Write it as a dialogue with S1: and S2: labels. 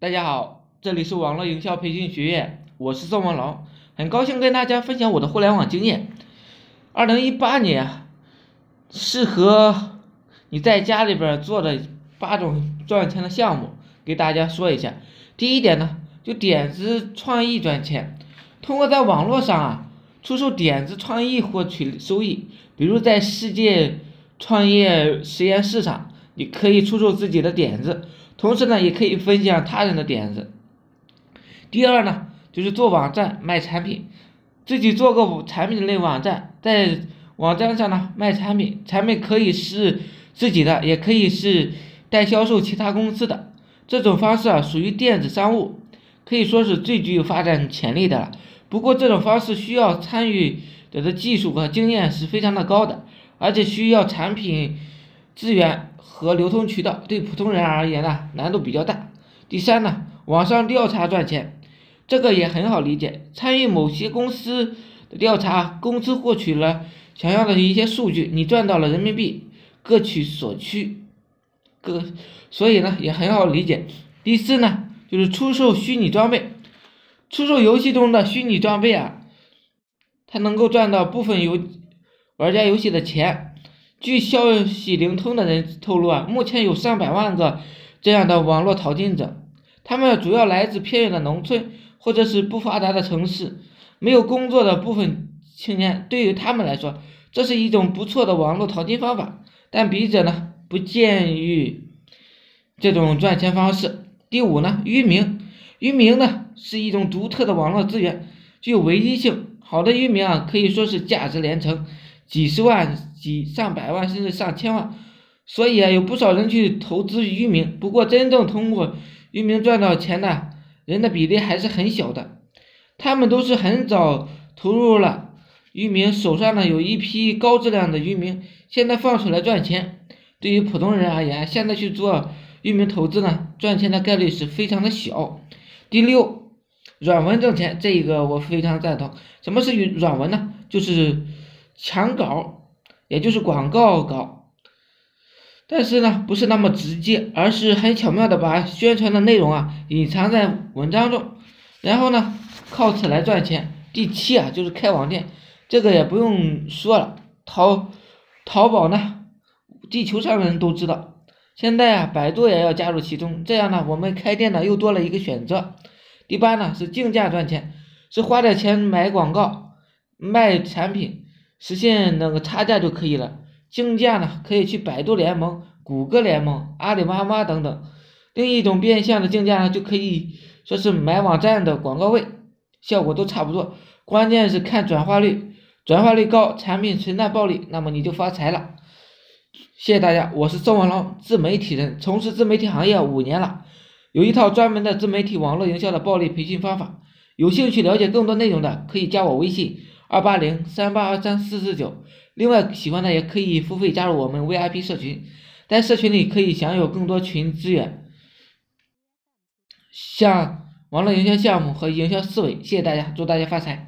S1: 大家好，这里是网络营销培训学院，我是宋文龙，很高兴跟大家分享我的互联网经验。二零一八年，适合你在家里边做的八种赚钱的项目，给大家说一下。第一点呢，就点子创意赚钱，通过在网络上啊出售点子创意获取收益，比如在世界创业实验室上，你可以出售自己的点子。同时呢，也可以分享他人的点子。第二呢，就是做网站卖产品，自己做个产品类网站，在网站上呢卖产品，产品可以是自己的，也可以是代销售其他公司的。这种方式啊，属于电子商务，可以说是最具有发展潜力的了。不过这种方式需要参与者的技术和经验是非常的高的，而且需要产品资源。和流通渠道对普通人而言呢，难度比较大。第三呢，网上调查赚钱，这个也很好理解。参与某些公司的调查，公司获取了想要的一些数据，你赚到了人民币，各取所需，各，所以呢也很好理解。第四呢，就是出售虚拟装备，出售游戏中的虚拟装备啊，它能够赚到部分游玩家游戏的钱。据消息灵通的人透露啊，目前有上百万个这样的网络淘金者，他们主要来自偏远的农村或者是不发达的城市，没有工作的部分青年，对于他们来说，这是一种不错的网络淘金方法，但笔者呢不建议这种赚钱方式。第五呢，域名，域名呢是一种独特的网络资源，具有唯一性，好的域名啊可以说是价值连城。几十万、几上百万，甚至上千万，所以啊，有不少人去投资域名。不过，真正通过域名赚到钱的人的比例还是很小的。他们都是很早投入了域名，手上呢有一批高质量的域名，现在放出来赚钱。对于普通人而言，现在去做域名投资呢，赚钱的概率是非常的小。第六，软文挣钱，这一个我非常赞同。什么是软文呢？就是。墙稿，也就是广告稿，但是呢，不是那么直接，而是很巧妙的把宣传的内容啊隐藏在文章中，然后呢，靠此来赚钱。第七啊，就是开网店，这个也不用说了，淘淘宝呢，地球上的人都知道，现在啊，百度也要加入其中，这样呢，我们开店呢又多了一个选择。第八呢，是竞价赚钱，是花点钱买广告，卖产品。实现那个差价就可以了，竞价呢可以去百度联盟、谷歌联盟、阿里巴巴等等。另一种变相的竞价呢，就可以说是买网站的广告位，效果都差不多，关键是看转化率，转化率高，产品存在暴利，那么你就发财了。谢谢大家，我是周文龙，自媒体人，从事自媒体行业五年了，有一套专门的自媒体网络营销的暴力培训方法，有兴趣了解更多内容的可以加我微信。二八零三八二三四四九，另外喜欢的也可以付费加入我们 VIP 社群，在社群里可以享有更多群资源，像网络营销项目和营销思维。谢谢大家，祝大家发财。